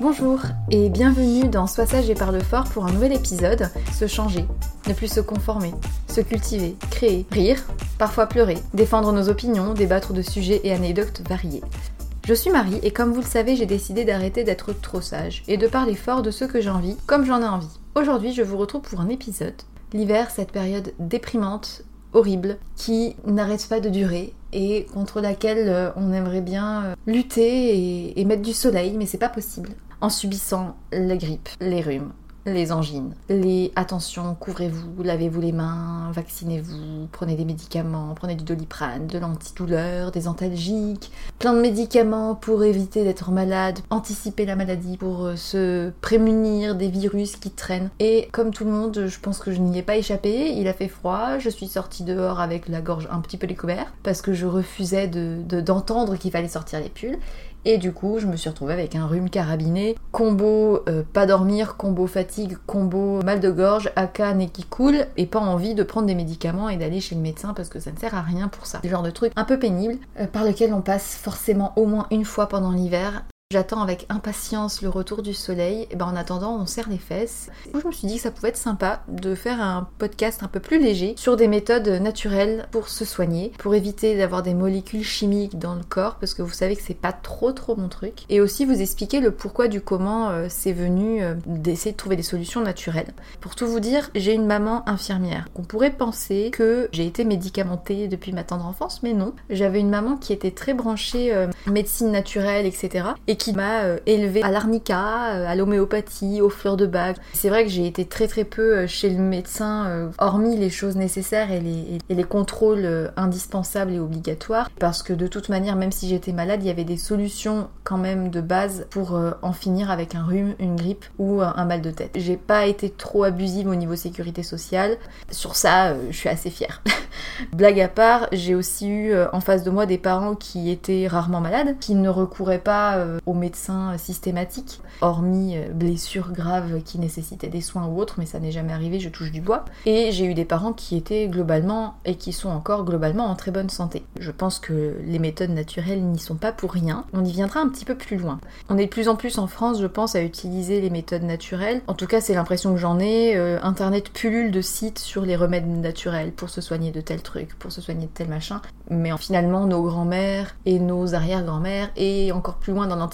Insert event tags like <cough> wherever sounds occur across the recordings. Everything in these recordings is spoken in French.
Bonjour et bienvenue dans Sois sage et parle fort pour un nouvel épisode. Se changer, ne plus se conformer, se cultiver, créer, rire, parfois pleurer, défendre nos opinions, débattre de sujets et anecdotes variés. Je suis Marie et comme vous le savez, j'ai décidé d'arrêter d'être trop sage et de parler fort de ce que j'ai envie, comme j'en ai envie. Aujourd'hui, je vous retrouve pour un épisode. L'hiver, cette période déprimante, horrible, qui n'arrête pas de durer et contre laquelle euh, on aimerait bien euh, lutter et, mettre du soleil, mais c'est pas possible. En subissant la grippe, les rhumes, les angines, les attention, couvrez-vous, lavez-vous les mains, vaccinez-vous, prenez des médicaments, prenez du doliprane, de l'antidouleur, des antalgiques, plein de médicaments pour éviter d'être malade, anticiper la maladie, pour euh, se prémunir des virus qui traînent. Et comme tout le monde, je pense que je n'y ai pas échappé, il a fait froid, je suis sortie dehors avec la gorge un petit peu découverte parce que je refusais d'entendre de, qu'il fallait sortir les pulls. Et du coup, je me suis retrouvée avec un rhume carabiné, combo euh, pas dormir, combo fatigue, combo mal de gorge, aka nez qui coule, et pas envie de prendre des médicaments et d'aller chez le médecin parce que ça ne sert à rien pour ça. Le genre de truc un peu pénible, euh, par lequel on passe forcément au moins une fois pendant l'hiver. J'attends avec impatience le retour du soleil. Et ben en attendant, on serre les fesses. Du je me suis dit que ça pouvait être sympa de faire un podcast un peu plus léger sur des méthodes naturelles pour se soigner, pour éviter d'avoir des molécules chimiques dans le corps, parce que vous savez que c'est pas trop trop mon truc. Et aussi vous expliquer le pourquoi du comment euh, c'est venu euh, d'essayer de trouver des solutions naturelles. Pour tout vous dire, j'ai une maman infirmière. On pourrait penser que j'ai été médicamentée depuis ma tendre enfance, mais non. J'avais une maman qui était très branchée euh, médecine naturelle, etc. Et qui m'a euh, élevée à l'arnica, euh, à l'homéopathie, aux fleurs de bague. C'est vrai que j'ai été très très peu euh, chez le médecin, hormis les choses nécessaires et les, et les contrôles indispensables et obligatoires, parce que de toute manière, même si j'étais malade, il y avait des solutions quand même de base pour en finir avec un rhume, une grippe ou un mal de tête. J'ai pas été trop abusive au niveau sécurité sociale. Sur ça, je suis assez fière. <laughs> Blague à part, j'ai aussi eu en face de moi des parents qui étaient rarement malades, qui ne recouraient pas aux médecins systématiques, hormis euh, blessures graves qui nécessitaient des soins ou autres, mais ça n'est jamais arrivé, je touche du bois. Et j'ai eu des parents qui étaient globalement, et qui sont encore globalement en très bonne santé. Je pense que les méthodes naturelles n'y sont pas pour rien. On y viendra un petit peu plus loin. On est de plus en plus en France, je pense, à utiliser les méthodes naturelles. En tout cas, c'est l'impression que j'en ai. Euh, Internet pullule de sites sur les remèdes naturels pour se soigner de tel truc, pour se soigner de tel machin. Mais finalement, nos grands-mères et nos arrière-grands-mères, et encore plus loin dans l'Antiquité,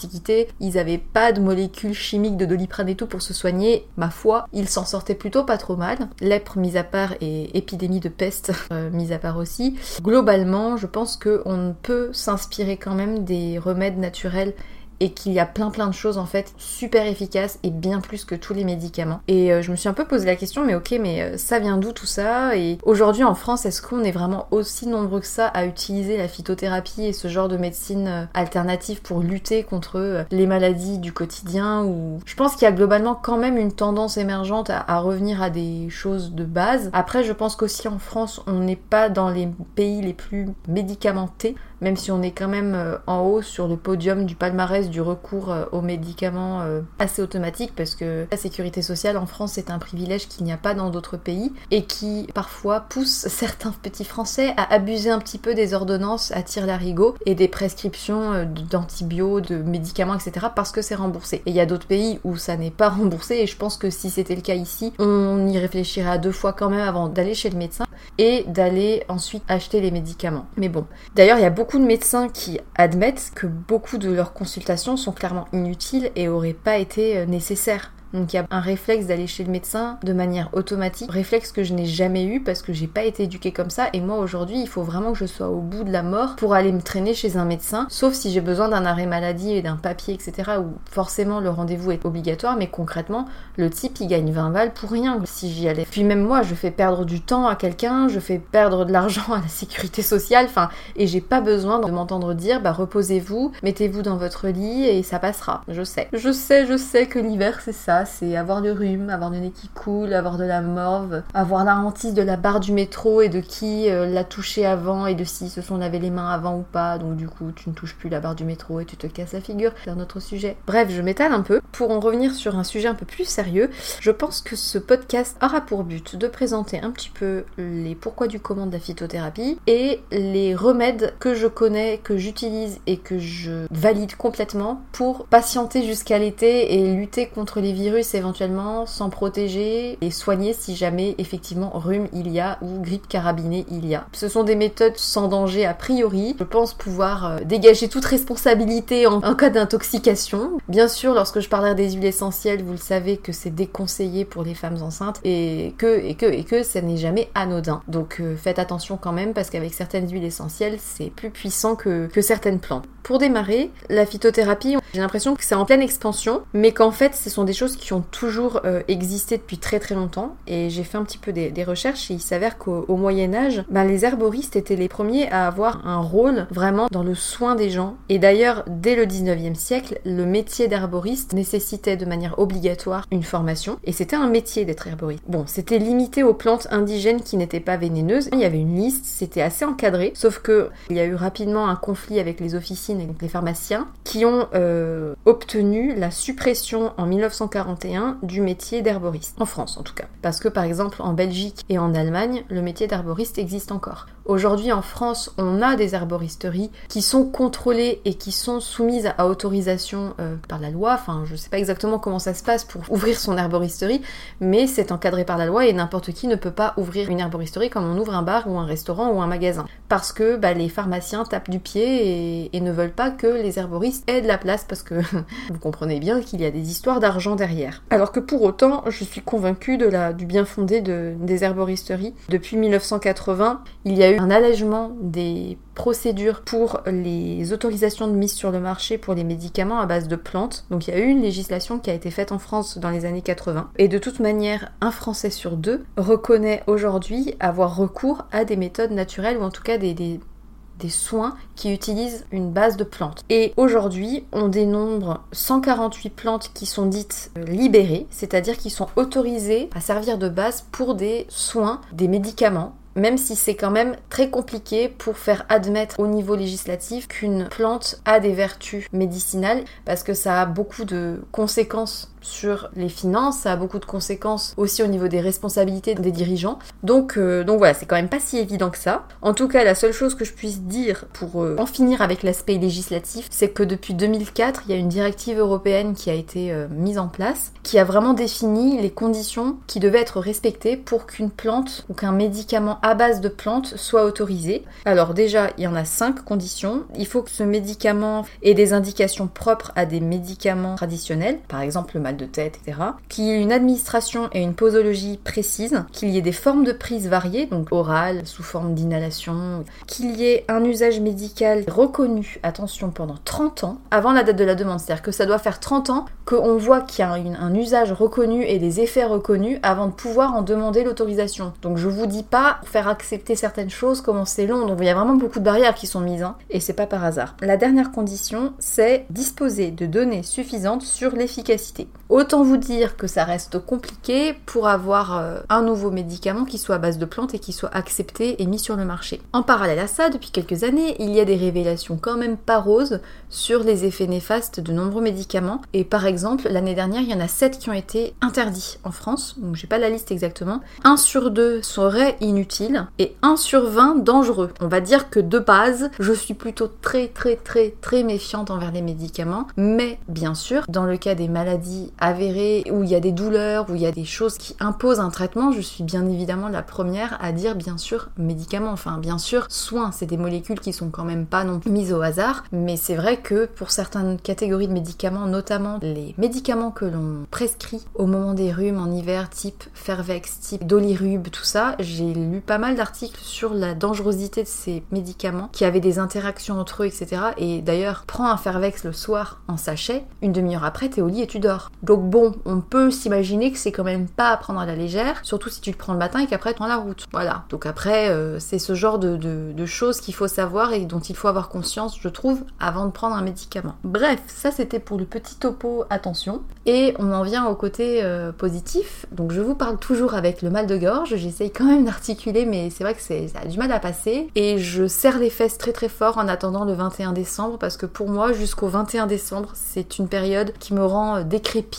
ils avaient pas de molécules chimiques de doliprane et tout pour se soigner. Ma foi, ils s'en sortaient plutôt pas trop mal. Lèpre mis à part et épidémie de peste <laughs> euh, mis à part aussi. Globalement, je pense qu'on peut s'inspirer quand même des remèdes naturels et qu'il y a plein plein de choses en fait super efficaces et bien plus que tous les médicaments. Et euh, je me suis un peu posé la question, mais ok, mais euh, ça vient d'où tout ça? Et aujourd'hui en France, est-ce qu'on est vraiment aussi nombreux que ça à utiliser la phytothérapie et ce genre de médecine euh, alternative pour lutter contre les maladies du quotidien Ou? Je pense qu'il y a globalement quand même une tendance émergente à, revenir à des choses de base. Après, je pense qu'aussi en France, on n'est pas dans les pays les plus médicamentés même si on est quand même euh, en haut sur le podium du palmarès du recours euh, aux médicaments euh, assez automatique parce que la sécurité sociale en France est un privilège qu'il n'y a pas dans d'autres pays et qui parfois pousse <laughs> certains petits Français à abuser un petit peu des ordonnances à tir larigot et des prescriptions d'antibiotiques, de médicaments, etc. parce que c'est remboursé. Et il y a d'autres pays où ça n'est pas <laughs> remboursé et je pense que si c'était le cas ici, on y réfléchirait à deux fois quand même avant d'aller chez le médecin et d'aller ensuite acheter les médicaments. Mais bon. D'ailleurs, il y a beaucoup de médecins qui admettent que beaucoup de leurs consultations sont clairement inutiles et auraient pas été euh, nécessaires. Donc il y a un réflexe d'aller chez le médecin de manière automatique, réflexe que je n'ai jamais eu parce que j'ai pas été éduquée comme ça et moi aujourd'hui il faut vraiment que je sois au bout de la mort pour aller me traîner chez un médecin, sauf si j'ai besoin d'un arrêt maladie et d'un papier etc où forcément le rendez-vous est obligatoire mais concrètement le type il gagne 20 balles pour rien si j'y allais. Puis même moi je fais perdre du temps à quelqu'un, je fais perdre de l'argent <laughs> à la sécurité sociale, enfin et j'ai pas besoin de m'entendre dire bah reposez-vous, mettez-vous dans votre lit et ça passera. Je sais. Je sais, je sais que l'hiver c'est ça c'est avoir du rhume, avoir du nez qui coule, avoir de la morve, avoir la de la barre du métro et de qui euh, l'a touché avant et de si se sont lavé les mains avant ou pas. Donc du coup, tu ne touches plus la barre du métro et tu te casses la figure. C'est un autre sujet. Bref, je m'étale un peu. Pour en revenir sur un sujet un peu plus sérieux, je pense que ce podcast aura pour but de présenter un petit peu les pourquoi du comment de la phytothérapie et les remèdes que je connais, que j'utilise et que je valide complètement pour patienter jusqu'à l'été et lutter contre les virus éventuellement, s'en protéger et soigner si jamais effectivement rhume il y a ou grippe carabinée il y a. Ce sont des méthodes sans danger a priori. Je pense pouvoir euh, dégager toute responsabilité en, cas d'intoxication. Bien sûr, lorsque je parlerai des huiles essentielles, vous le savez que c'est déconseillé pour les femmes enceintes et que et que et que ça n'est jamais anodin. Donc euh, faites attention quand même parce qu'avec certaines huiles essentielles, c'est plus puissant que, que certaines plantes. Pour démarrer, la phytothérapie, j'ai l'impression que c'est en pleine expansion, mais qu'en fait, ce sont des choses qui ont toujours euh, existé depuis très très longtemps. Et j'ai fait un petit peu des, recherches et il s'avère qu'au Moyen Âge, ben, les herboristes étaient les premiers à avoir un rôle vraiment dans le soin des gens. Et d'ailleurs, dès le 19e siècle, le métier d'herboriste nécessitait de manière obligatoire une formation. Et c'était un métier d'être herboriste. Bon, c'était limité aux plantes indigènes qui n'étaient pas vénéneuses. Il y avait une liste, c'était assez encadré. Sauf que il y a eu rapidement un conflit avec les officines et les pharmaciens qui ont euh, euh, obtenu la suppression en 1941 du métier d'herboriste, en France en tout cas. Parce que par exemple en Belgique et en Allemagne, le métier d'herboriste existe encore. Aujourd'hui en France, on a des herboristeries qui sont contrôlées et qui sont soumises à autorisation euh, par la loi. Enfin, je ne sais pas exactement comment ça se passe pour ouvrir son herboristerie, mais c'est encadré par la loi et n'importe qui ne peut pas ouvrir une herboristerie comme on ouvre un bar ou un restaurant ou un magasin. Parce que bah, les pharmaciens tapent du pied et, ne veulent pas que les herboristes aient de la place parce que <laughs> vous comprenez bien qu'il y a des histoires d'argent derrière. Alors que pour autant, je suis convaincue du bien fondé de, des herboristeries. Depuis 1980, il y a eu un allègement des procédures pour les autorisations de mise sur le marché pour les médicaments à base de plantes. Donc il y a eu une législation qui a été faite en France dans les années 80. Et de toute manière, un Français sur deux reconnaît aujourd'hui avoir recours à des méthodes naturelles ou en tout cas des, des soins qui utilisent une base de plantes. Et aujourd'hui, on dénombre 148 plantes qui sont dites euh, libérées, c'est-à-dire qui sont autorisées à servir de base pour des soins, des médicaments même si c'est quand même très compliqué pour faire admettre au niveau législatif qu'une plante a des vertus médicinales, parce que ça a beaucoup de conséquences sur les finances, ça a beaucoup de conséquences aussi au niveau des responsabilités des dirigeants. Donc, euh, donc voilà, c'est quand même pas si évident que ça. En tout cas, la seule chose que je puisse dire pour euh, en finir avec l'aspect législatif, c'est que depuis 2004, il y a une directive européenne qui a été euh, mise en place, qui a vraiment défini les conditions qui devaient être respectées pour qu'une plante ou qu'un médicament à base de plantes soit autorisé. Alors déjà, il y en a cinq conditions. Il faut que ce médicament ait des indications propres à des médicaments traditionnels, par exemple le de tête, etc. Qu'il y ait une administration et une posologie précise, qu'il y ait des formes de prise variées, donc orales, sous forme d'inhalation, qu'il y ait un usage médical reconnu, attention, pendant 30 ans, avant la date de la demande. C'est-à-dire que ça doit faire 30 ans qu'on voit qu'il y a un usage reconnu et des effets reconnus avant de pouvoir en demander l'autorisation. Donc je vous dis pas faire accepter certaines choses, comment c'est long, donc il y a vraiment beaucoup de barrières qui sont mises, hein, et c'est pas par hasard. La dernière condition, c'est disposer de données suffisantes sur l'efficacité. Autant vous dire que ça reste compliqué pour avoir euh, un nouveau médicament qui soit à base de plantes et qui soit accepté et mis sur le marché. En parallèle à ça, depuis quelques années, il y a des révélations quand même pas roses sur les effets néfastes de nombreux médicaments. Et par exemple, l'année dernière, il y en a 7 qui ont été interdits en France, donc j'ai pas la liste exactement. 1 sur 2 serait inutile et 1 sur 20 dangereux. On va dire que de base, je suis plutôt très très très très méfiante envers les médicaments, mais bien sûr, dans le cas des maladies avérées, où il y a des douleurs, où il y a des choses qui imposent un traitement, je suis bien évidemment la première à dire bien sûr médicaments, enfin bien sûr soins, c'est des molécules qui sont quand même pas non plus mises au hasard, mais c'est vrai que pour certaines catégories de médicaments, notamment les médicaments que l'on prescrit au moment des rhumes en hiver, type Fervex, type Dolirub, tout ça, j'ai lu pas mal d'articles sur la dangerosité de ces médicaments qui avaient des interactions entre eux, etc. Et d'ailleurs, prends un Fervex le soir en sachet, une demi-heure après, t'es au lit et tu dors. Donc bon, on peut s'imaginer que c'est quand même pas à prendre à la légère, surtout si tu le prends le matin et qu'après tu prends la route. Voilà. Donc après, euh, c'est ce genre de, choses qu'il faut savoir et dont il faut avoir conscience, je trouve, avant de prendre un médicament. Bref, ça c'était pour le petit topo attention. Et on en vient au côté euh, positif. Donc je vous parle toujours avec le mal de gorge, j'essaye quand même d'articuler, mais c'est vrai que ça a du mal à passer. Et je serre les fesses très très fort en attendant le 21 décembre, parce que pour moi, jusqu'au 21 décembre, c'est une période qui me rend euh,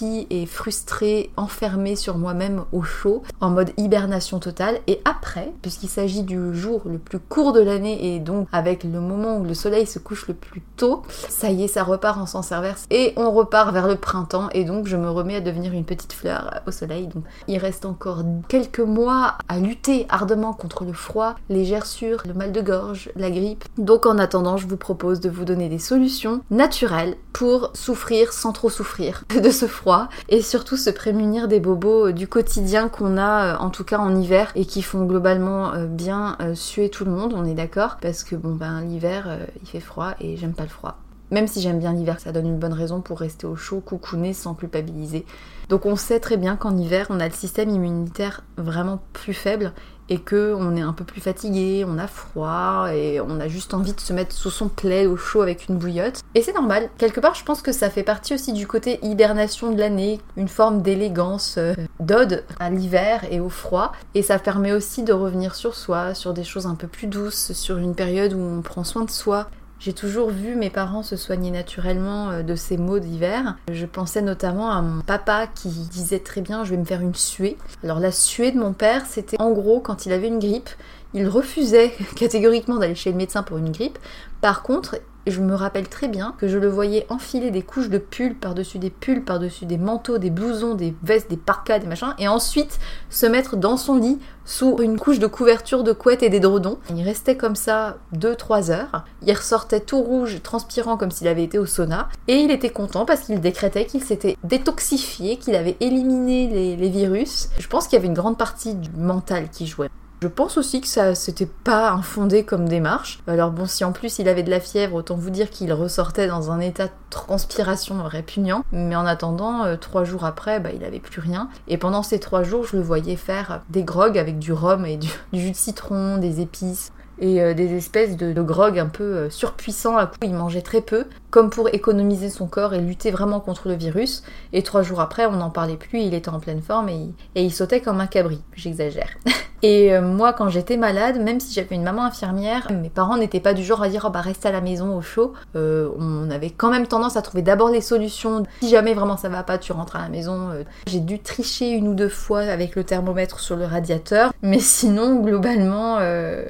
et frustrée, enfermée sur moi-même au chaud, en mode hibernation totale. Et après, puisqu'il s'agit du jour le plus court de l'année et donc avec le moment où le soleil se couche le plus tôt, ça y est, ça repart en sens inverse et on repart vers le printemps et donc je me remets à devenir une petite fleur au soleil. Donc il reste encore quelques mois à lutter ardemment contre le froid, les gerçures, le mal de gorge, la grippe. Donc en attendant, je vous propose de vous donner des solutions naturelles pour souffrir sans trop souffrir <laughs> de ce froid et surtout se prémunir des bobos euh, du quotidien qu'on a euh, en tout cas en hiver et qui font globalement euh, bien suer tout le monde, on est d'accord parce que bon ben l'hiver il fait froid et j'aime pas le froid. Même si j'aime bien l'hiver, ça donne une bonne raison pour rester au chaud, coucouner sans culpabiliser. Donc on sait très bien qu'en hiver, on a le système immunitaire vraiment plus faible et que on est un peu plus fatigué, on a froid et on a juste envie de se mettre sous son plaid au chaud avec une bouillotte. Et c'est normal. Quelque part, je pense que ça fait partie aussi du côté hibernation de l'année, une forme d'élégance, euh, d'ode à l'hiver et au froid. Et ça permet aussi de revenir sur soi, sur des choses un peu plus douces, sur une période où on prend soin de soi. J'ai toujours vu mes parents se soigner naturellement euh, de ces maux d'hiver. Je pensais notamment à mon papa qui disait très bien je vais me faire une suée. Alors la suée de mon père, c'était en gros quand il avait une grippe, il refusait <laughs> catégoriquement d'aller chez le médecin pour une grippe. Par contre, je me rappelle très bien que je le voyais enfiler des couches de pulls par-dessus des pulls, par-dessus des manteaux, des blousons, des vestes, des parkas, des machins, et ensuite se mettre dans son lit sous une couche de couverture de couette et d'édredons. Il restait comme ça 2-3 heures. Il ressortait tout rouge, transpirant comme s'il avait été au sauna. Et il était content parce qu'il décrétait qu'il s'était détoxifié, qu'il avait éliminé les, les virus. Je pense qu'il y avait une grande partie du mental qui jouait. Je pense aussi que ça c'était pas infondé comme démarche. Alors bon, si en plus il avait de la fièvre, autant vous dire qu'il ressortait dans un état de transpiration répugnant. Mais en attendant, euh, trois jours après, bah, il avait plus rien. Et pendant ces trois jours, je le voyais faire des grogs avec du rhum et <laughs> du, jus de citron, des épices et euh, des espèces de, de grog un peu euh, surpuissants. À coup, il mangeait très peu, comme pour économiser son corps et lutter vraiment contre le virus. Et trois jours après, on n'en parlait plus, il était en pleine forme et il sautait comme un cabri. J'exagère. <laughs> Et euh, moi, quand j'étais malade, même si j'avais une maman infirmière, mes parents n'étaient pas du genre à dire oh bah reste à la maison au chaud. Euh, on avait quand même tendance à trouver d'abord des solutions. Si jamais vraiment ça va pas, tu rentres à la maison. Euh. J'ai dû tricher une ou deux fois avec le thermomètre sur le radiateur, mais sinon globalement,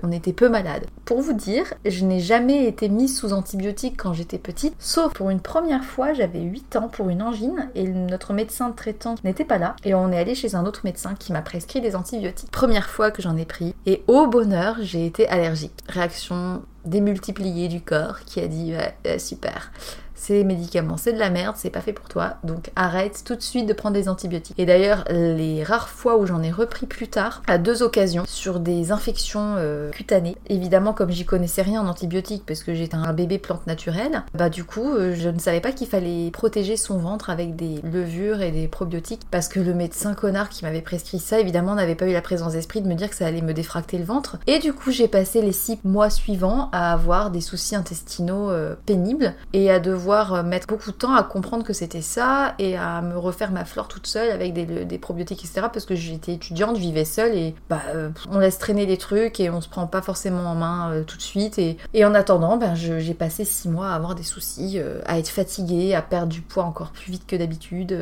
on était peu malade. Pour vous dire, je n'ai jamais été mise sous antibiotiques quand j'étais petite, sauf pour une première fois, j'avais 8 ans pour une angine et notre médecin traitant n'était pas là et on est allé chez un autre médecin qui m'a prescrit des antibiotiques. Première que j'en ai pris. Et au bonheur, j'ai été allergique. Réaction démultipliée du corps qui a dit ouais, super ces médicaments, c'est de la merde, c'est pas fait pour toi, donc arrête tout de suite de prendre des antibiotiques. Et d'ailleurs, les rares fois où j'en ai repris plus tard, à deux occasions, sur des infections euh, cutanées, évidemment comme j'y connaissais rien en antibiotiques parce que j'étais un bébé plante naturelle, bah du coup, euh, je ne savais pas qu'il fallait protéger son ventre avec des levures et des probiotiques parce que le médecin connard qui m'avait prescrit ça, évidemment, n'avait pas eu la présence d'esprit de me dire que ça allait me défracter le ventre. Et du coup, j'ai passé les six mois suivants à avoir des soucis intestinaux euh, pénibles et à devoir euh, mettre beaucoup de temps à comprendre que c'était ça et à me refaire ma flore toute seule avec des, probiotiques, etc. Parce que j'étais étudiante, je vivais seule et bah, euh, on laisse traîner les trucs et on se prend pas forcément en main euh, tout de suite. Et, et en attendant, ben, j'ai passé six mois à avoir des soucis, à être fatiguée, à perdre du poids encore plus vite que d'habitude,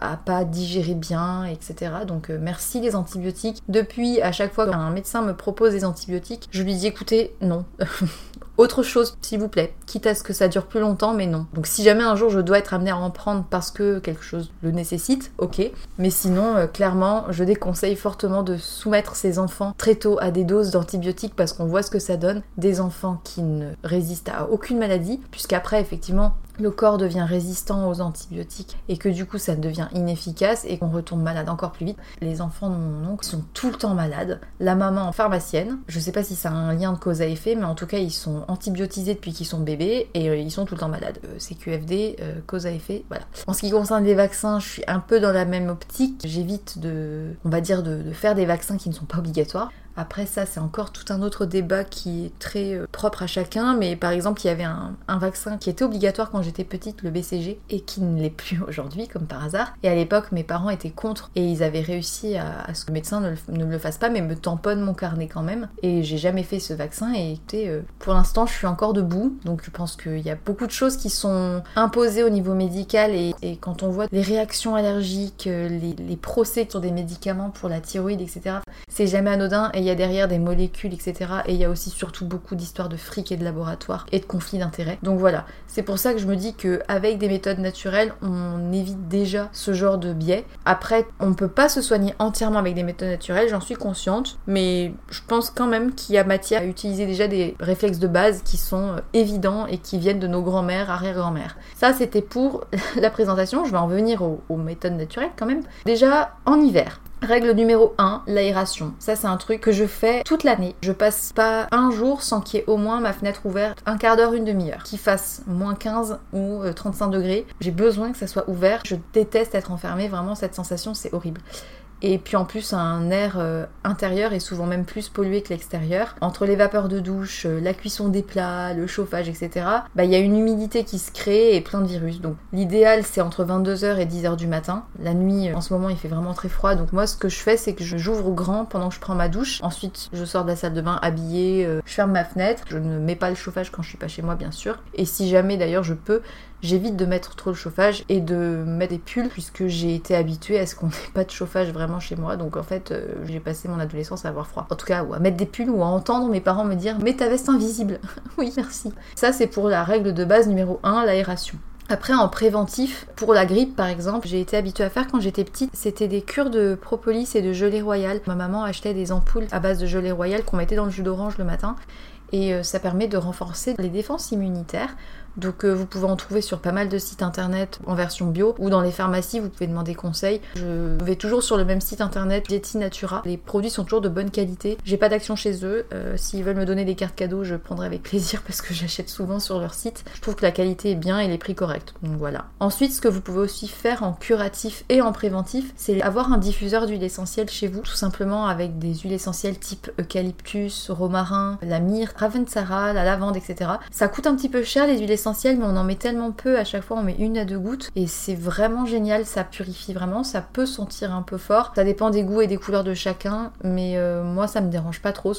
à pas digérer bien, etc. Donc merci les antibiotiques. Depuis, à chaque fois qu'un médecin me propose des antibiotiques, je lui dis écoutez, non. <laughs> Autre chose, s'il vous plaît, quitte à ce que ça dure plus longtemps, mais non. Donc si jamais un jour je dois être amenée à en prendre parce que quelque chose le nécessite, ok. Mais sinon, euh, clairement, je déconseille fortement de soumettre ces enfants très tôt à des doses d'antibiotiques parce qu'on voit ce que ça donne. Des enfants qui ne résistent à aucune maladie, puisqu'après, effectivement, le corps devient résistant aux antibiotiques et que du coup ça devient inefficace et qu'on retombe malade encore plus vite. Les enfants de mon oncle sont tout le temps malades. La maman pharmacienne, je sais pas si ça a un lien de cause à effet, mais en tout cas ils sont antibiotisés depuis qu'ils sont bébés et euh, ils sont tout le temps malades. Euh, c'est QFD, euh, cause à effet, voilà. En ce qui concerne les vaccins, je suis un peu dans la même optique. J'évite de, on va dire, de faire des vaccins qui ne sont pas obligatoires. Après ça, c'est encore tout un autre débat qui est très euh, propre à chacun, mais par exemple, il y avait un, vaccin qui était obligatoire quand j'étais petite, le BCG, et qui ne l'est plus <laughs> aujourd'hui, comme par hasard. Et à l'époque, mes parents étaient contre, et ils avaient réussi à, ce que le médecin ne le, le, fasse pas, mais me tamponne mon carnet quand même. Et j'ai jamais fait ce vaccin, et euh, pour l'instant, je suis encore debout, donc je pense qu'il y a beaucoup de choses qui sont imposées au niveau médical, et, quand on voit les réactions allergiques, euh, les, procès sur des médicaments pour la thyroïde, etc., c'est jamais anodin, y a derrière des molécules, etc. Et il y a aussi surtout beaucoup d'histoires de fric et de laboratoire et de conflits d'intérêts. Donc voilà, c'est pour ça que je me dis qu'avec des méthodes naturelles, on évite déjà ce genre de biais. Après, on ne peut pas se soigner entièrement avec des méthodes naturelles, j'en suis consciente, mais je pense quand même qu'il y a matière à utiliser déjà des réflexes de base qui sont euh, évidents et qui viennent de nos grands-mères, arrière-grand-mères. Ça, c'était pour <laughs> la présentation. Je vais en venir aux méthodes naturelles quand même. Déjà, en hiver, Règle numéro 1, l'aération. Ça c'est un truc que je fais toute l'année. Je passe pas un jour sans qu'il y ait au moins ma fenêtre ouverte un quart d'heure, une demi-heure. Qu'il fasse moins 15 ou 35 euh, degrés. J'ai besoin que ça soit ouvert. Je déteste être enfermée. Vraiment cette sensation c'est horrible. Et puis en plus, un air euh, intérieur est souvent même plus pollué que l'extérieur. Entre les vapeurs de douche, euh, la cuisson des plats, le chauffage, etc., bah, il y a une humidité qui se crée et plein de virus. Donc l'idéal, c'est entre 22h et 10h du matin. La nuit, en ce moment, il fait vraiment très froid. Donc moi, ce que je fais, c'est que j'ouvre grand pendant que je prends ma douche. Ensuite, je sors de la salle de bain habillée, je ferme ma fenêtre. Je ne mets pas le chauffage quand je suis pas chez moi, bien sûr. Et si jamais, d'ailleurs, je peux, j'évite de mettre trop le chauffage et de mettre des pulls puisque j'ai été habituée à ce qu'on <laughs> n'ait pas de chauffage vraiment chez moi. Donc en fait, euh, j'ai passé mon adolescence à avoir froid. En tout cas, ou à mettre des pulls ou à entendre mes parents me dire Mets ta veste invisible. <laughs> oui, merci. Ça, c'est pour la règle de base numéro 1, l'aération. Après, en préventif, pour la grippe par exemple, j'ai été habituée à faire quand j'étais petite, c'était des cures de propolis et de gelée royale. Ma maman achetait des ampoules à base de gelée royale qu'on mettait dans le jus d'orange le matin et euh, ça permet de renforcer les défenses immunitaires. Donc euh, vous pouvez en trouver sur pas mal de sites internet en version bio ou dans les pharmacies, vous pouvez demander conseil. Je vais toujours sur le même site internet Dieti Natura. Les produits sont toujours de bonne qualité. J'ai pas d'action chez eux. Euh, s'ils veulent me donner des cartes cadeaux, je prendrai avec <laughs> plaisir parce que j'achète souvent sur leur site. Je trouve que la qualité est bien et les prix corrects. Donc voilà. Ensuite, ce que vous pouvez aussi faire en curatif et en préventif, c'est avoir un diffuseur d'huile essentielle chez vous, tout simplement avec des huiles essentielles type eucalyptus, romarin, la myrte, ravensara, la lavande, etc. Ça coûte un petit peu cher les huiles essentielles mais on en met tellement peu, à chaque fois on met une à deux gouttes et c'est vraiment génial, ça purifie vraiment, ça peut sentir un peu fort, ça dépend des goûts et des couleurs de chacun, mais euh, moi ça me dérange pas trop.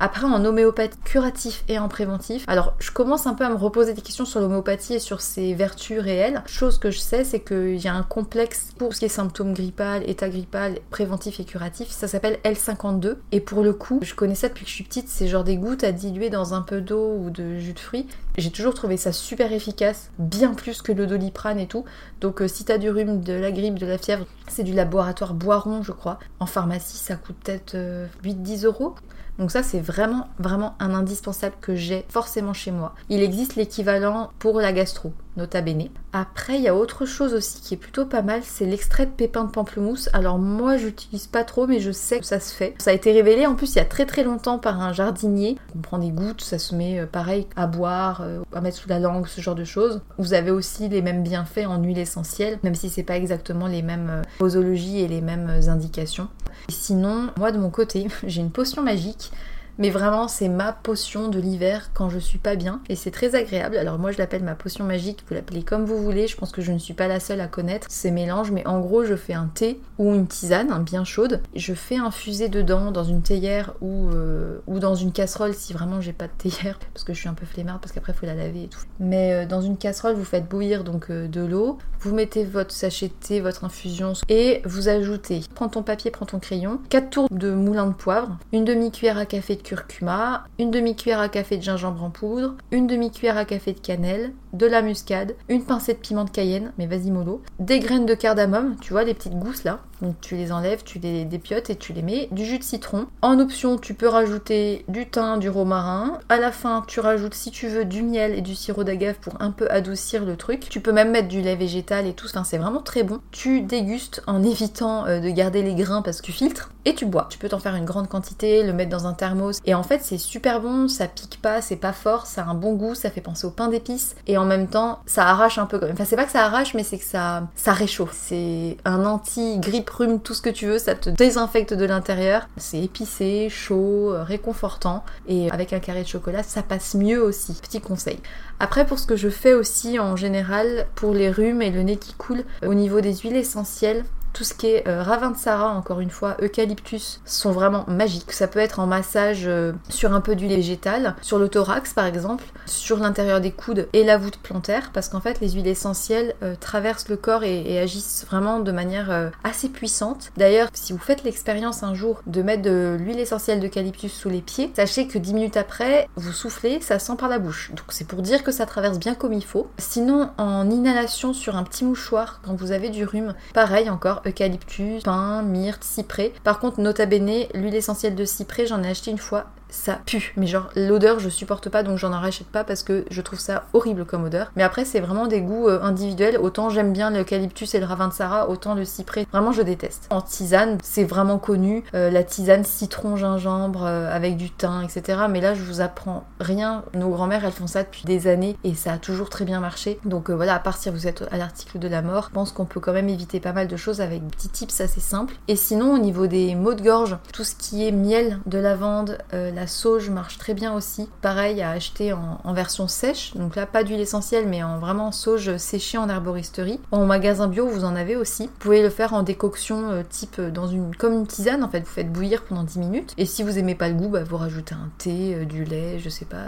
Après, en homéopathie curatif et en préventif, alors je commence un peu à me reposer des questions sur l'homéopathie et sur ses vertus réelles. Chose que je sais, c'est qu'il y a un complexe pour ce qui est symptômes grippal, état grippal, préventif et curatif. Ça s'appelle L52. Et pour le coup, je connais ça depuis que je suis petite. C'est genre des gouttes à diluer dans un peu d'eau ou de jus de fruits. J'ai toujours trouvé ça super efficace, bien plus que le doliprane et tout. Donc euh, si t'as du rhume, de la grippe, de la fièvre, c'est du laboratoire Boiron, je crois. En pharmacie, ça coûte peut-être 8-10 euh, euros. Donc ça c'est vraiment vraiment un indispensable que j'ai forcément chez moi. Il existe l'équivalent pour la gastro nota bene. Après, il y a autre chose aussi qui est plutôt pas mal, c'est l'extrait de pépins de pamplemousse. Alors moi, j'utilise pas trop, mais je sais que ça se fait. Ça a été révélé en plus il y a très très longtemps par un jardinier. On prend des gouttes, ça se met euh, pareil à boire, euh, à mettre sous la langue, ce genre de choses. Vous avez aussi les mêmes bienfaits en huile essentielle, même si c'est pas exactement les mêmes euh, posologies et les mêmes indications. sinon, moi de mon côté, <laughs> j'ai une potion magique mais vraiment, c'est ma potion de l'hiver quand je suis pas bien. Et c'est très agréable. Alors moi, je l'appelle ma potion magique. Vous l'appelez comme vous voulez. Je pense que je ne suis pas la seule à connaître ces mélanges. Mais en gros, je fais un thé ou une tisane hein, bien chaude. Je fais infuser dedans dans une théière ou, euh, dans une casserole si vraiment j'ai pas de théière. <laughs> Parce que je suis un peu flemmarde parce qu'après, il faut la laver et tout. Mais euh, dans une casserole, vous faites bouillir donc euh, de l'eau. Vous mettez votre sachet de thé, votre infusion et vous ajoutez, prends ton papier, prends ton crayon, 4 tours de moulin de poivre, une demi-cuillère à café de curcuma, une demi-cuillère à café de gingembre en poudre, une demi-cuillère à café de cannelle, de la muscade, une pincée de piment de cayenne, mais vas-y mollo, des graines de cardamome, tu vois les petites gousses là, donc tu les enlèves, tu les dépiotes et tu les mets, du jus de citron. En option, tu peux rajouter du thym, du romarin. À la fin, tu rajoutes si tu veux du miel et du sirop d'agave pour un peu adoucir le truc. Tu peux même mettre du lait végétal et tout, enfin, c'est vraiment très bon. Tu dégustes en évitant euh, de garder les grains parce que tu filtres et tu bois. Tu peux t'en faire une grande quantité, le mettre dans un thermos et en fait, c'est super bon, ça pique pas, c'est pas fort, ça a un bon goût, ça fait penser au pain d'épices et en même temps, ça arrache un peu quand même. Enfin, c'est pas que ça arrache, mais c'est que ça ça réchauffe. C'est un anti-grippe rhume, tout ce que tu veux, ça te désinfecte de l'intérieur. C'est épicé, chaud, euh, réconfortant et avec un carré de chocolat, ça passe mieux aussi. Petit conseil. Après, pour ce que je fais aussi en général pour les rhumes et le nez qui coule, au niveau des huiles essentielles, tout ce qui est euh, Ravensara, encore une fois, eucalyptus, sont vraiment magiques. Ça peut être en massage euh, sur un peu d'huile végétale, sur le thorax par exemple, sur l'intérieur des coudes et la voûte plantaire, parce qu'en fait les huiles essentielles euh, traversent le corps et, agissent vraiment de manière assez puissante. D'ailleurs, si vous faites l'expérience un jour de mettre de l'huile essentielle d'eucalyptus sous les pieds, sachez que 10 minutes après, vous soufflez, ça sent par la bouche. Donc c'est pour dire que ça traverse bien comme il faut. Sinon, en inhalation sur un petit mouchoir, quand vous avez du rhume, pareil encore, eucalyptus, pin, myrte, cyprès. Par contre, nota bene, l'huile essentielle de cyprès, j'en ai acheté une fois, ça pue. Mais genre, l'odeur, je supporte pas, donc j'en rachète pas parce que je trouve ça horrible comme odeur. Mais après, c'est vraiment des goûts euh, individuels. Autant j'aime bien l'eucalyptus et le ravensara, autant le cyprès, vraiment je déteste. En tisane, c'est vraiment connu, euh, la tisane citron, gingembre, euh, avec du thym, etc. Mais là, je vous apprends rien. Nos grand-mères, elles font ça depuis des années et ça a toujours très bien marché. Donc voilà, à part si vous êtes à l'article de la mort, je pense qu'on peut quand même éviter pas mal de choses avec des petits tips assez simples. Et sinon, au niveau des maux de gorge, tout ce qui est miel de lavande, la sauge marche très bien aussi. Pareil à acheter en, version sèche. Donc là, pas d'huile essentielle, mais en vraiment sauge séchée en herboristerie. En magasin bio, vous en avez aussi. Vous pouvez le faire en décoction euh, type euh, dans une comme une tisane en fait. Vous faites bouillir pendant 10 minutes. Et si vous aimez pas le goût, bah, vous rajoutez un thé, euh, du lait, je sais pas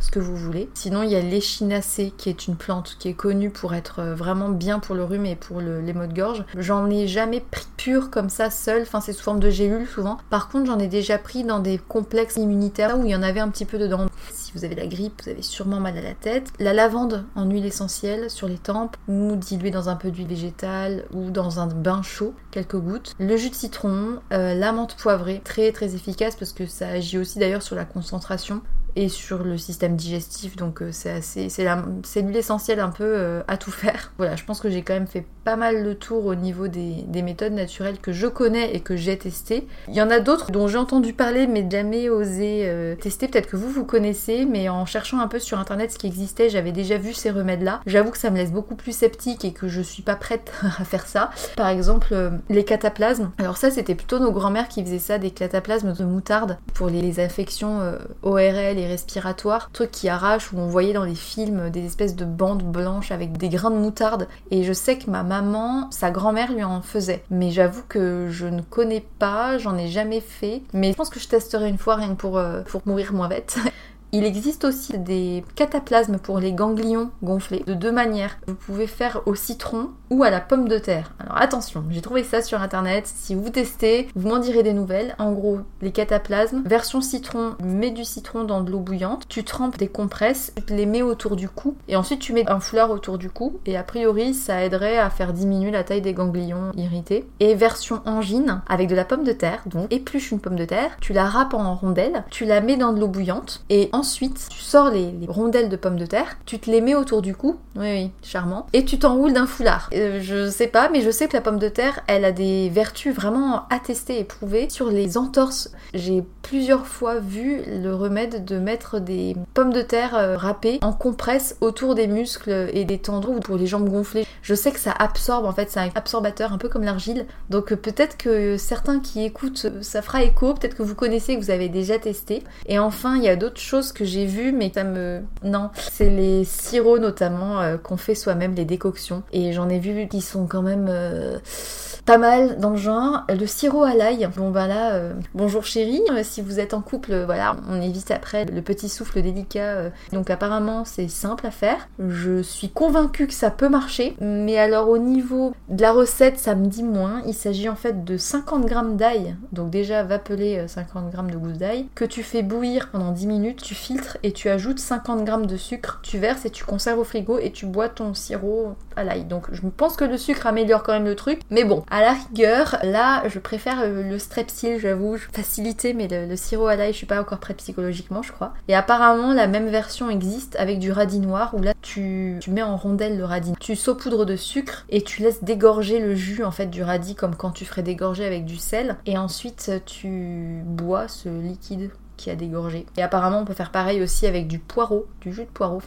ce que vous voulez. Sinon, il y a l'échinacée qui est une plante qui est connue pour être vraiment bien pour le rhume et pour les maux de gorge. J'en ai jamais pris pur comme ça seul. Enfin, c'est sous forme de gélules souvent. Par contre, j'en ai déjà pris dans des complexes immunitaires où il y en avait un petit peu dedans. Si vous avez la grippe, vous avez sûrement mal à la tête. La lavande en huile essentielle sur les tempes ou diluée dans un peu d'huile végétale ou dans un bain chaud, quelques gouttes. Le jus de citron, euh, la menthe poivrée, très très efficace parce que ça agit aussi d'ailleurs sur la concentration et sur le système digestif donc euh, c'est assez c'est un peu euh, à tout faire. <laughs> Voilà je pense que j'ai quand même fait pas mal le tour au niveau des, méthodes naturelles que je connais et que j'ai testées. Il y en a d'autres dont j'ai entendu parler mais jamais osé euh, tester. Peut-être que vous vous connaissez mais en cherchant un peu sur internet ce qui existait j'avais déjà vu ces remèdes là j'avoue que ça me laisse beaucoup plus sceptique et que je suis pas prête <laughs> à faire ça. Par exemple les cataplasmes. Alors ça c'était plutôt nos grands-mères qui faisaient ça des cataplasmes de moutarde pour les, infections ORL respiratoires, trucs qui arrachent, où on voyait dans les films des espèces de bandes blanches avec des grains de moutarde. Et je sais que ma maman, sa grand-mère lui en faisait. Mais j'avoue que je ne connais pas, j'en ai jamais fait. Mais je pense que je testerai une fois rien que pour, euh, pour mourir moins bête. Il existe aussi des cataplasmes pour les ganglions gonflés de deux manières. Vous pouvez faire au citron ou à la pomme de terre. Alors attention, j'ai trouvé ça sur internet. Si vous testez, vous m'en direz des nouvelles. En gros, les cataplasmes, version citron, mets du citron dans de l'eau bouillante, tu trempes des compresses, tu les mets autour du cou et ensuite tu mets un foulard autour du cou et a priori ça aiderait à faire diminuer la taille des ganglions irrités. Et version angine avec de la pomme de terre, donc épluche une pomme de terre, tu la râpes en rondelles, tu la mets dans de l'eau bouillante et en Ensuite, tu sors les, rondelles de pommes de terre, tu te les mets autour du cou, oui oui, charmant, et tu t'enroules d'un foulard. Euh, je sais pas, mais je sais que la pomme de terre, elle a des vertus vraiment attestées et prouvées sur les entorses. J'ai plusieurs fois vu le remède de mettre des pommes de terre euh, râpées en compresse autour des muscles et des tendons ou pour les jambes gonflées. Je sais que ça absorbe, en fait, c'est un absorbateur un peu comme l'argile. Donc euh, peut-être que certains qui écoutent, ça fera écho, peut-être que vous connaissez, que vous avez déjà testé. Et enfin, il y a d'autres choses que j'ai vu, mais ça me. Non. C'est les sirops notamment euh, qu'on fait soi-même, les décoctions. Et j'en ai vu qui sont quand même. Euh, pas mal dans le genre. Le sirop à l'ail, bon bah là, euh, bonjour chérie, si vous êtes en couple, voilà, on évite après le petit souffle délicat. donc apparemment c'est simple à faire. Je suis convaincue que ça peut marcher, mais alors au niveau de la recette, ça me dit moins. Il s'agit en fait de 50 grammes d'ail, donc déjà va peler 50 grammes de gousse d'ail, que tu fais bouillir pendant 10 minutes, tu filtres et tu ajoutes 50 grammes de sucre, tu verses et tu conserves au frigo et tu bois ton sirop à l'ail. Donc je pense que le sucre améliore quand même le truc, mais bon, à la rigueur, là je préfère le strepsil, j'avoue, facilité, mais le, sirop à l'ail, je suis pas encore prête psychologiquement, je crois. Et apparemment, la même version existe avec du radis noir où là tu, tu mets en rondelle le radis. Tu saupoudres de sucre et tu laisses dégorger le jus en fait du radis comme quand tu ferais dégorger avec du sel et ensuite tu bois ce liquide a dégorgé. Et apparemment, on peut faire pareil aussi avec du poireau, du jus de poireau.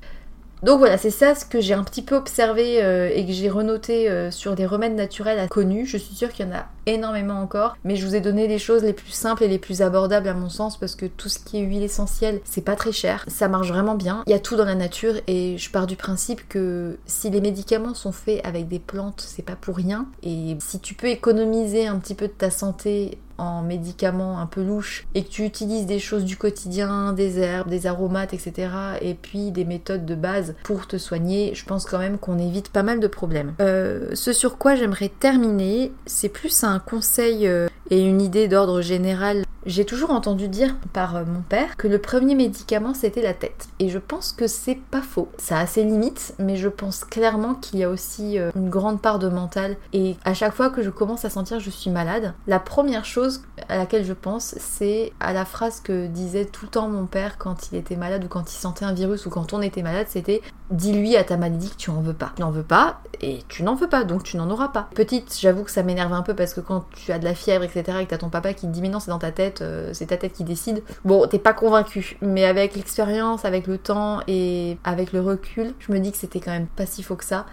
Donc voilà, c'est ça ce que j'ai un petit peu observé euh, et que j'ai renoté euh, sur des remèdes naturels connus. Je suis sûre qu'il y en a énormément encore, mais je vous ai donné les choses les plus simples et les plus abordables à mon sens parce que tout ce qui est huile essentielle, c'est pas très cher, ça marche vraiment bien. Il y a tout dans la nature et je pars du principe que si les médicaments sont faits avec des plantes, c'est pas pour rien. Et si tu peux économiser un petit peu de ta santé en médicaments un peu louches et que tu utilises des choses du quotidien, des herbes, des aromates, etc. et puis des méthodes de base pour te soigner, je pense quand même qu'on évite pas mal de problèmes. Euh, ce sur quoi j'aimerais terminer, c'est plus un conseil euh, Et une idée d'ordre général j'ai toujours entendu dire par euh, mon père que le premier médicament c'était la tête. Et je pense que c'est pas faux. Ça a ses limites, mais je pense clairement qu'il y a aussi une grande part de mental. Et à chaque fois que je commence à sentir que je suis malade, la première chose à laquelle je pense, c'est à la phrase que disait tout le temps mon père quand il était malade ou quand il sentait un virus ou quand on était malade, c'était dis-lui à ta maladie que tu en veux pas. Tu n'en veux pas et tu n'en veux pas, donc tu n'en auras pas. Petite, j'avoue que ça m'énerve un peu parce que quand tu as de la fièvre, etc., et que t'as ton papa qui te dit mais non, c'est dans ta tête, euh, c'est ta tête qui décide. Bon, t'es pas convaincu, mais avec l'expérience, avec le temps et avec le recul, je me dis que c'était quand même pas si faux que ça.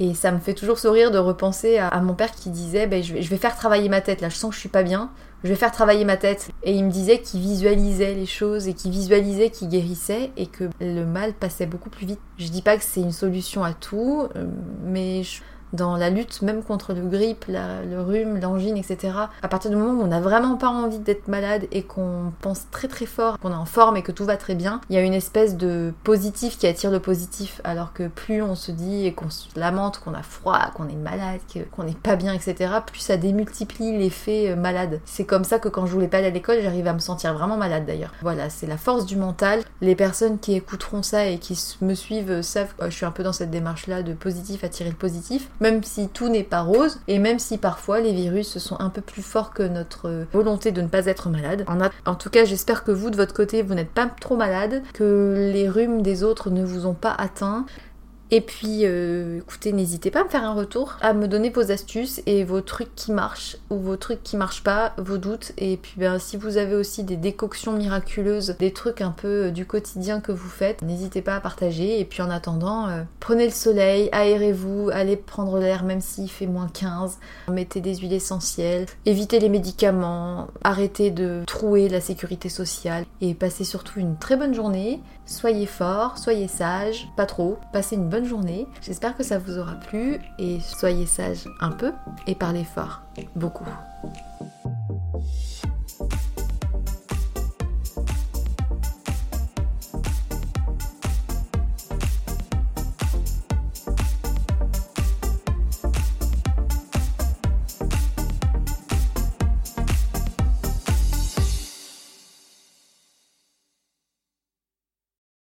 Et ça me fait toujours sourire de repenser à, mon père qui disait ben, je, vais, je vais faire travailler ma tête, là je sens que je suis pas bien, je vais faire travailler ma tête. Et il me disait qu'il visualisait les choses et qu'il visualisait qu'il guérissait et que le mal passait beaucoup plus vite. Je dis pas que c'est une solution à tout, euh, mais je dans la lutte même contre le grippe, le rhume, l'angine, etc. À partir du moment où on n'a vraiment pas envie d'être malade et qu'on pense très très fort, qu'on est en forme et que tout va très bien, il y a une espèce de positif qui attire le positif. Alors que plus on se dit et qu'on se lamente qu'on a froid, qu'on est malade, qu'on n'est pas bien, etc., plus ça démultiplie l'effet euh, malade. C'est comme ça que quand je voulais pas aller à l'école, j'arrive à me sentir vraiment malade d'ailleurs. Voilà, c'est la force du mental. Les personnes qui écouteront ça et qui me suivent savent que je suis un peu dans cette démarche là de positif attirer le positif même si tout n'est pas rose, et même si parfois les virus sont un peu plus forts que notre volonté de ne pas être malade. En, tout cas, j'espère que vous, de votre côté, vous n'êtes pas trop malade, que les rhumes des autres ne vous ont pas atteint. Et puis, euh, écoutez, n'hésitez pas à me faire un retour, à me donner vos astuces et vos trucs qui marchent ou vos trucs qui marchent pas, vos doutes. Et puis, ben, si vous avez aussi des décoctions miraculeuses, des trucs un peu euh, du quotidien que vous faites, n'hésitez pas à partager. Et puis, en attendant, euh, prenez le soleil, aérez-vous, allez prendre l'air même s'il fait moins 15, mettez des huiles essentielles, évitez les médicaments, arrêtez de trouer la sécurité sociale et passez surtout une très bonne journée. Soyez forts, soyez sages, pas trop, passez une bonne journée. J'espère que ça vous aura plu et soyez sages un peu et parlez fort, beaucoup.